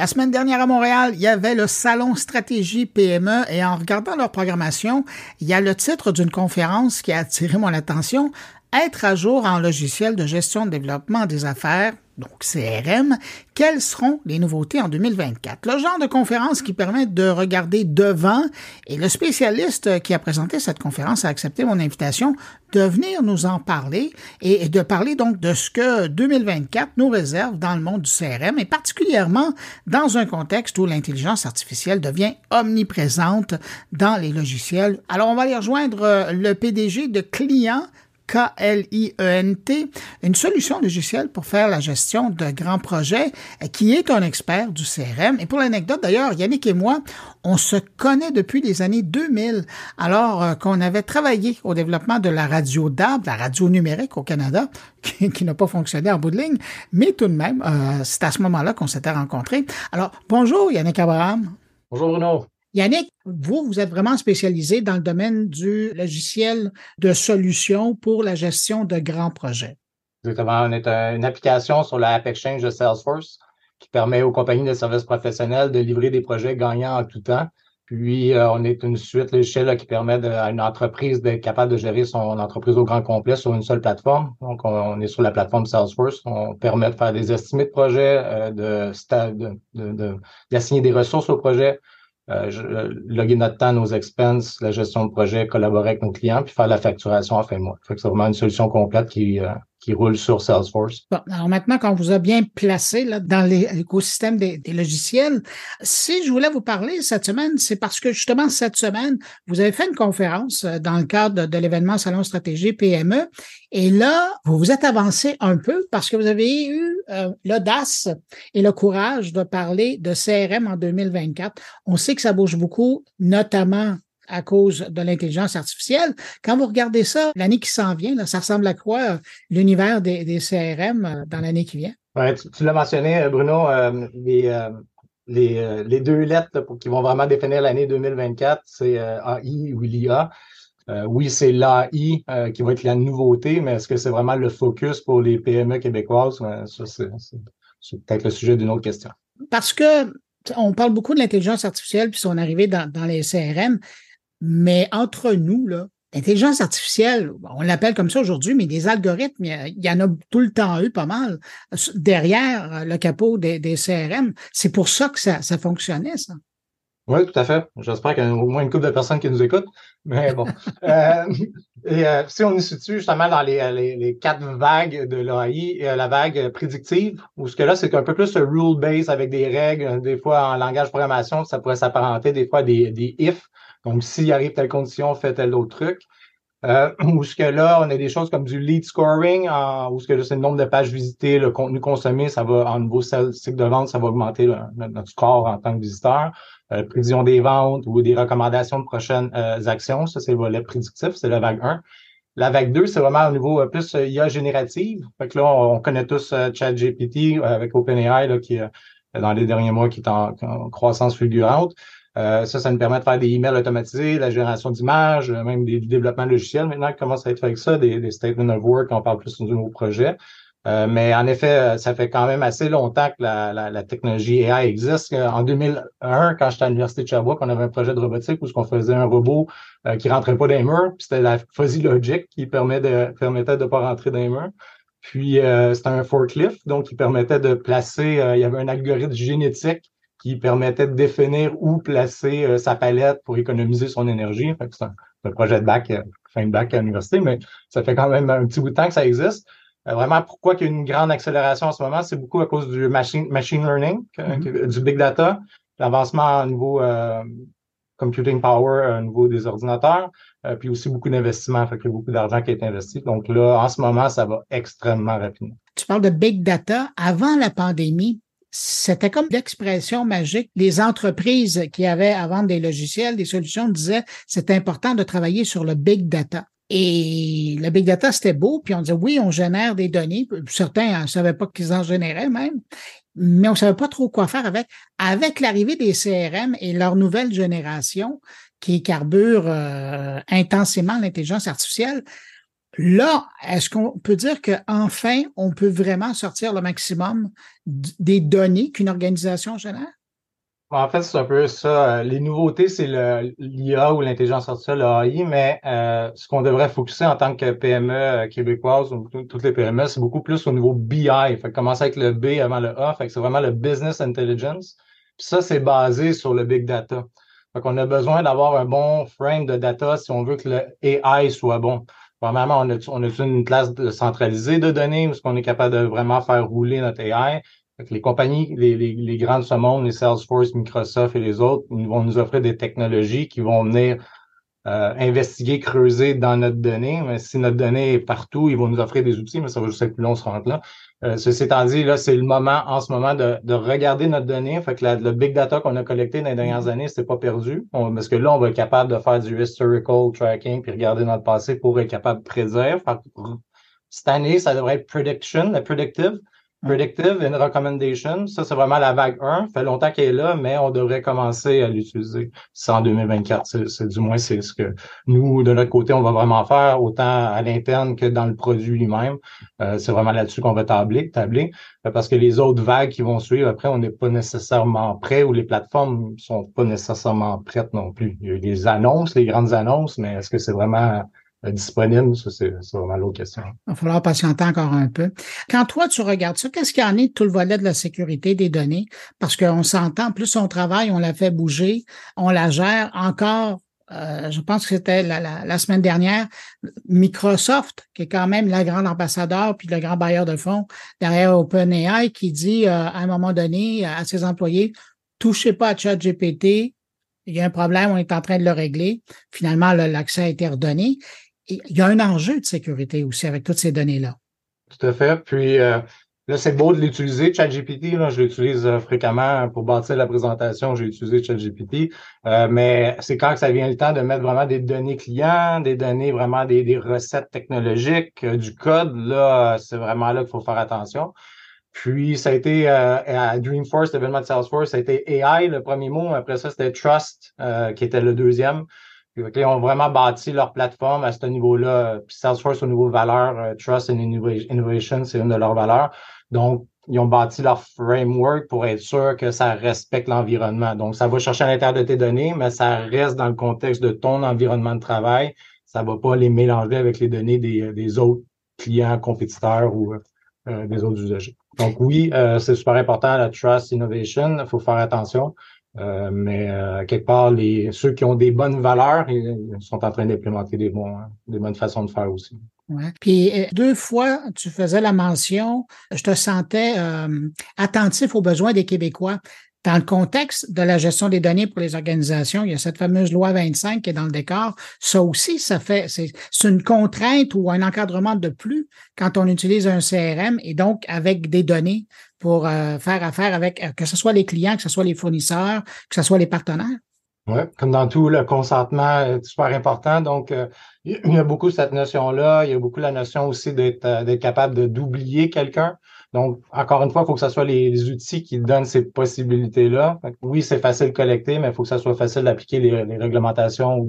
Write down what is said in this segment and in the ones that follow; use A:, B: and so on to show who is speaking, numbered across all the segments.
A: La semaine dernière à Montréal, il y avait le Salon Stratégie PME et en regardant leur programmation, il y a le titre d'une conférence qui a attiré mon attention, Être à jour en logiciel de gestion de développement des affaires donc CRM, quelles seront les nouveautés en 2024? Le genre de conférence qui permet de regarder devant et le spécialiste qui a présenté cette conférence a accepté mon invitation de venir nous en parler et de parler donc de ce que 2024 nous réserve dans le monde du CRM et particulièrement dans un contexte où l'intelligence artificielle devient omniprésente dans les logiciels. Alors on va aller rejoindre le PDG de clients K-L-I-E-N-T, une solution logicielle pour faire la gestion de grands projets, qui est un expert du CRM. Et pour l'anecdote d'ailleurs, Yannick et moi, on se connaît depuis les années 2000, alors euh, qu'on avait travaillé au développement de la radio DAB, la radio numérique au Canada, qui, n'a pas fonctionné en bout de ligne, mais tout de même, euh, c'est à ce moment-là qu'on s'était rencontrés. Alors, bonjour Yannick Abraham.
B: Bonjour Bruno.
A: Yannick, vous, vous êtes vraiment spécialisé dans le domaine du logiciel de solutions pour la gestion de grands projets.
B: Exactement. On est une application sur la App Exchange de Salesforce qui permet aux compagnies de services professionnels de livrer des projets gagnants en tout temps. Puis, euh, on est une suite logicielle qui permet à une entreprise d'être capable de gérer son entreprise au grand complet sur une seule plateforme. Donc, on, est sur la plateforme Salesforce. On permet de faire des estimés de projets, euh, de, d'assigner des ressources au projet, euh, loguer notre temps, nos expenses, la gestion de projet, collaborer avec nos clients, puis faire la facturation en fin de mois. Fait que c'est vraiment une solution complète qui, euh, qui roule sur Salesforce.
A: Bon, alors maintenant qu'on vous a bien placé là, dans l'écosystème des, logiciels, si je voulais vous parler cette semaine, c'est parce que justement cette semaine, vous avez fait une conférence euh, dans le cadre de, l'événement Salon Stratégie PME, et là, vous vous êtes avancé un peu parce que vous avez eu euh, l'audace et le courage de parler de CRM en 2024. On sait que ça bouge beaucoup, notamment à cause de l'intelligence artificielle. Quand vous regardez ça, l'année qui s'en vient, là, ça ressemble à quoi euh, l'univers des, des, CRM euh, dans l'année qui vient?
B: Ouais, tu, l'as mentionné, euh, Bruno, les, les, les, deux lettres pour, qui vont vraiment définir l'année 2024, c'est AI ou l'IA. oui, c'est l'AI qui va être la nouveauté, mais est-ce que c'est vraiment le focus pour les PME québécoises? ça, c'est peut-être le sujet d'une autre question.
A: Parce que on parle beaucoup de l'intelligence artificielle puis son arrivée dans, dans les CRM, mais entre nous, là, l'intelligence artificielle, on l'appelle comme ça aujourd'hui, mais des algorithmes, il y, en a tout le temps eu pas mal derrière le capot des, CRM. C'est pour ça que ça, fonctionnait, ça.
B: Oui, tout à fait. J'espère qu'il y a au moins une couple de personnes qui nous écoutent. Mais bon. Euh, et euh, si on est situe justement dans les, quatre vagues de l'AI, euh, la vague prédictive, où ce que là, c'est un peu plus rule-based avec des règles, des fois en langage de programmation, ça pourrait s'apparenter des fois des, des if, donc, s'il arrive telle condition, fait tel autre truc. Euh, où ce que là, on a des choses comme du lead scoring, où ce que c'est le nombre de pages visitées, le contenu consommé, ça va, en nouveau cycle de vente, ça va augmenter notre score en tant que visiteur. Euh, prévision des ventes ou des recommandations de prochaines euh, actions, ça, c'est le volet prédictif, c'est la vague 1. La vague 2, c'est vraiment au niveau euh, plus IA générative. Fait que là, on, connaît tous ChatGPT avec OpenAI, là, qui, dans les derniers mois, qui est en croissance fulgurante. Euh, ça, ça nous permet de faire des emails automatisés, la génération d'images, euh, même des développements logiciels maintenant qui commencent à être fait avec ça, des, des statements of work, on parle plus de nouveaux projets. Euh, mais en effet, ça fait quand même assez longtemps que la, la, technologie AI existe. En 2001, quand j'étais à l'Université de Sherbrooke, on avait un projet de robotique où on faisait un robot qui rentrait pas dans les murs, puis c'était la fuzzy logic qui permet de, permettait de pas rentrer dans les murs. Puis c'était un forklift, donc qui permettait de placer, il y avait un algorithme génétique qui permettait de définir où placer euh, sa palette pour économiser son énergie. c'est un, projet de bac, euh, fin de bac à l'université, mais ça fait quand même un petit bout de temps que ça existe. Euh, vraiment, pourquoi il y a une grande accélération en ce moment, c'est beaucoup à cause du machine, machine learning, mm-hmm. du big data, l'avancement au niveau computing power au niveau des ordinateurs, puis aussi beaucoup d'investissements, fait qu'il y a beaucoup d'argent qui est investi. Donc là, en ce moment, ça va extrêmement rapidement.
A: Tu parles de big data. Avant la pandémie, c'était comme l'expression magique. Les entreprises qui avaient à vendre des logiciels, des solutions disaient c'est important de travailler sur le big data. Et le big data, c'était beau, puis on disait oui, on génère des données. Certains ne savaient pas qu'ils en généraient même, mais on ne savait pas trop quoi faire avec. Avec l'arrivée des CRM et leur nouvelle génération qui carbure euh, intensément l'intelligence artificielle, Là, est-ce qu'on peut dire qu'enfin, on peut vraiment sortir le maximum des données qu'une organisation génère?
B: En fait, c'est un peu ça. Les nouveautés, c'est l'IA ou l'intelligence artificielle, l'AI, mais euh, ce qu'on devrait focuser en tant que PME euh, québécoise ou toutes les PME, c'est beaucoup plus au niveau BI. Fait commencer avec le B avant le A. C'est vraiment le business intelligence. Puis ça, c'est basé sur le big data. Fait qu'on a besoin d'avoir un bon frame de data si on veut que le AI soit bon. Premièrement, on a, on a une classe centralisée de données où on est capable de vraiment faire rouler notre AI les compagnies, les, les, les grandes ce monde, les Salesforce, Microsoft et les autres, vont nous offrir des technologies qui vont venir euh, investiguer, creuser dans notre donnée. Mais si notre donnée est partout, ils vont nous offrir des outils, mais ça va juste être plus long, ce rentre là. Euh, ceci étant dit, là, c'est le moment en ce moment de, de regarder notre donnée. Fait que le big data qu'on a collecté dans les dernières années, c'est pas perdu. parce que là, on va être capable de faire du historical tracking puis regarder notre passé pour être capable de prédire. cette année, ça devrait être prediction, la predictive. Predictive and Recommendation, ça c'est vraiment la vague 1. Ça fait longtemps qu'elle est là, mais on devrait commencer à l'utiliser. C'est en 2024. C'est du moins c'est ce que nous, de notre côté, on va vraiment faire, autant à l'interne que dans le produit lui-même. Euh, c'est vraiment là-dessus qu'on va tabler, tabler. Euh, parce que les autres vagues qui vont suivre, après, on n'est pas nécessairement prêt ou les plateformes sont pas nécessairement prêtes non plus. Il y a les annonces, les grandes annonces, mais est-ce que c'est vraiment disponible, ça, c'est vraiment l'autre question.
A: Il va falloir patienter encore un peu. Quand toi, tu regardes ça, qu'est-ce qu'il y en est de tout le volet de la sécurité des données? Parce qu'on s'entend, plus on travaille, on la fait bouger, on la gère encore. Euh, je pense que c'était la, la, semaine dernière, Microsoft, qui est quand même la grande ambassadeur puis le grand bailleur de fonds derrière OpenAI, qui dit euh, à un moment donné à ses employés, touchez pas à ChatGPT, il y a un problème, on est en train de le régler. Finalement, l'accès a été redonné il y a un enjeu de sécurité aussi avec toutes ces données-là.
B: Tout à fait. Puis euh, là, c'est beau de l'utiliser, ChatGPT. Je l'utilise euh, fréquemment pour bâtir la présentation. J'ai utilisé ChatGPT. Euh, mais c'est quand ça vient le temps de mettre vraiment des données clients, des données vraiment des, recettes technologiques, du code. Là, c'est vraiment là qu'il faut faire attention. Puis, ça a été à Dreamforce, l'événement de Salesforce, ça a été AI, le premier mot. Après ça, c'était Trust, qui était le deuxième ils ont vraiment bâti leur plateforme à ce niveau-là. Puis Salesforce, au niveau valeur, euh, Trust and Innovation, c'est une de leurs valeurs. Donc, ils ont bâti leur framework pour être sûr que ça respecte l'environnement. Donc, ça va chercher à l'intérieur de tes données, mais ça reste dans le contexte de ton environnement de travail. Ça ne va pas les mélanger avec les données des, autres clients, compétiteurs ou euh, des autres usagers. Donc, oui, euh, c'est super important, la Trust Innovation. Il faut faire attention. Euh, mais euh, quelque part, les, ceux qui ont des bonnes valeurs ils, sont en train d'implémenter des, bons, des bonnes façons de faire aussi.
A: Ouais. Puis euh, deux fois, tu faisais la mention, je te sentais attentif aux besoins des Québécois. Dans le contexte de la gestion des données pour les organisations, il y a cette fameuse loi 25 qui est dans le décor. Ça aussi, ça fait, c'est une contrainte ou un encadrement de plus quand on utilise un CRM et donc avec des données pour euh, faire affaire avec, euh, que ce soit les clients, que ce soit les fournisseurs, que ce soit les partenaires.
B: Oui, comme dans tout, le consentement est super important. Donc, euh, il y a beaucoup cette notion-là. Il y a beaucoup la notion aussi d'être capable d'oublier quelqu'un. Donc, encore une fois, il faut que ce soit les, outils qui donnent ces possibilités-là. Oui, c'est facile de collecter, mais il faut que ça soit facile d'appliquer les, réglementations ou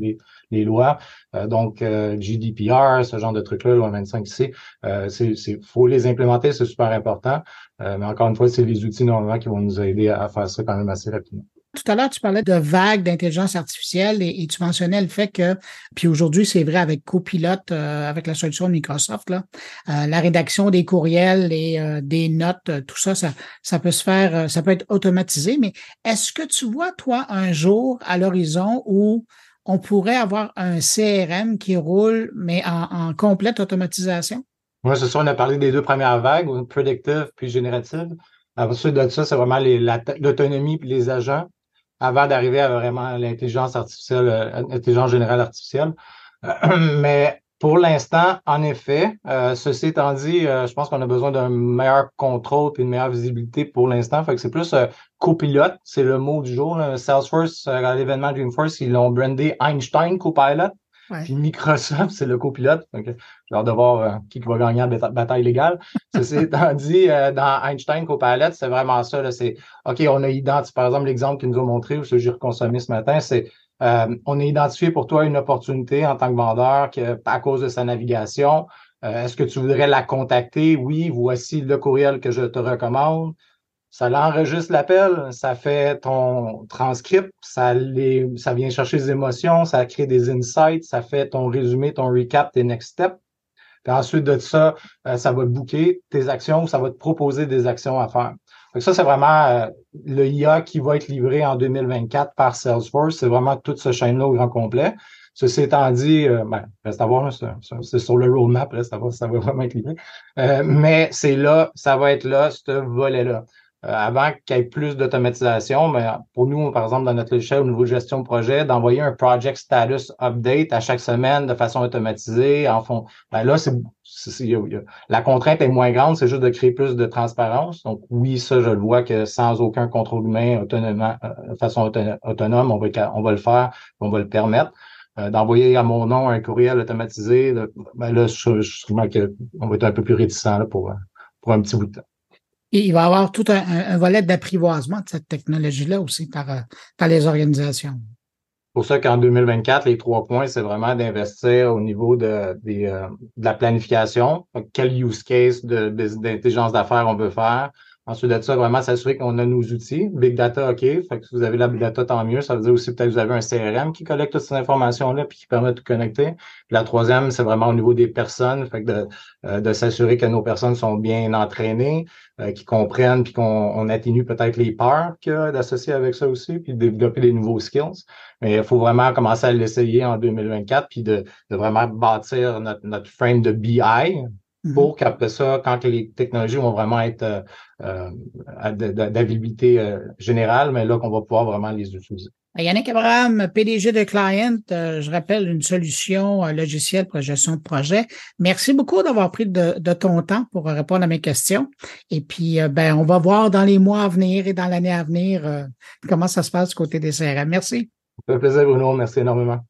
B: les, lois. Euh, donc, euh, GDPR, ce genre de trucs-là, loi 25C, euh, c'est faut les implémenter, c'est super important. Euh, mais encore une fois, c'est les outils normalement qui vont nous aider à faire ça quand même assez rapidement.
A: Tout à l'heure, tu parlais de vagues d'intelligence artificielle et, tu mentionnais le fait que, puis aujourd'hui, c'est vrai avec Copilot, euh, avec la solution de Microsoft, là, euh, la rédaction des courriels et euh, des notes, tout ça, ça, ça peut se faire, ça peut être automatisé. Mais est-ce que tu vois, toi, un jour à l'horizon où on pourrait avoir un CRM qui roule, mais en, complète automatisation?
B: Oui, c'est ça, on a parlé des deux premières vagues, predictive puis générative. Ensuite de ça, c'est vraiment l'autonomie puis les agents avant d'arriver à vraiment l'intelligence artificielle, euh, l'intelligence générale artificielle. mais pour l'instant, en effet, euh, ceci étant dit, euh, je pense qu'on a besoin d'un meilleur contrôle et une meilleure visibilité pour l'instant. Fait que c'est plus copilote, c'est le mot du jour. Salesforce, à l'événement Dreamforce, ils l'ont brandé Einstein Copilot. Puis Microsoft, c'est le copilote. Donc, j'ai hâte de voir qui va gagner la bataille légale. Ceci étant dit, dans Einstein Copilot, c'est vraiment ça. C'est OK, on a identifié, par exemple, l'exemple qu'ils nous ont montré, ou ce que j'ai reconsommé ce matin, c'est Euh, on a identifié pour toi une opportunité en tant que vendeur que, à cause de sa navigation. Euh, est-ce que tu voudrais la contacter? Oui, voici le courriel que je te recommande. Ça l'enregistre l'appel, ça fait ton transcript, ça, les, ça vient chercher des émotions, ça crée des insights, ça fait ton résumé, ton recap, tes next steps. Puis ensuite de ça, euh, ça va te booker tes actions, ça va te proposer des actions à faire. Donc ça, c'est vraiment euh, le IA qui va être livré en 2024 par Salesforce. C'est vraiment toute ce chaîne-là au grand complet. Ceci étant dit, euh, ben, reste à voir, c'est sur le roadmap, reste à voir, ça va vraiment être livré. Mais c'est là, ça va être là, ce volet-là. Euh, avant qu'il y ait plus d'automatisation, mais pour nous, par exemple, dans notre logiciel au niveau de gestion de projet, d'envoyer un project status update à chaque semaine de façon automatisée, en fond, ben là, c'est, la contrainte est moins grande, c'est juste de créer plus de transparence. Donc oui, ça, je le vois que sans aucun contrôle humain, euh, de façon autonome, on va, on va le faire, on va le permettre. Euh, d'envoyer à mon nom un courriel automatisé, ben là, je, je, qu'on va être un peu plus réticent pour un petit bout de temps.
A: Il va y avoir tout un, volet d'apprivoisement de cette technologie-là aussi par, euh, les organisations.
B: Pour ça qu'en 2024, les trois points, c'est vraiment d'investir au niveau de, euh, de, la planification. Quel use case d'intelligence d'affaires on veut faire? Ensuite de ça, vraiment s'assurer qu'on a nos outils. Big data, OK. Fait que si vous avez la big data, tant mieux. Ça veut dire aussi peut-être que vous avez un CRM qui collecte toutes ces informations-là puis qui permet de connecter. la troisième, c'est vraiment au niveau des personnes. Fait que de, euh, de s'assurer que nos personnes sont bien entraînées, euh, qu'ils comprennent puis qu'on atténue peut-être les peurs qu'il y a d'associer avec ça aussi, puis de développer des nouveaux skills. Mais il faut vraiment commencer à l'essayer en 2024 puis de, de vraiment bâtir notre, notre frame de BI, Mm-hmm. Pour qu'après ça, quand les technologies vont vraiment être euh, euh d'habilité euh, générale, mais là qu'on va pouvoir vraiment les utiliser.
A: Yannick Abraham, PDG de Client, euh, je rappelle une solution logicielle pour la gestion de projet. Merci beaucoup d'avoir pris de, de, ton temps pour répondre à mes questions. Et puis, ben, on va voir dans les mois à venir et dans l'année à venir comment ça se passe du côté des CRM. Merci.
B: Ça fait plaisir, Bruno. Merci énormément.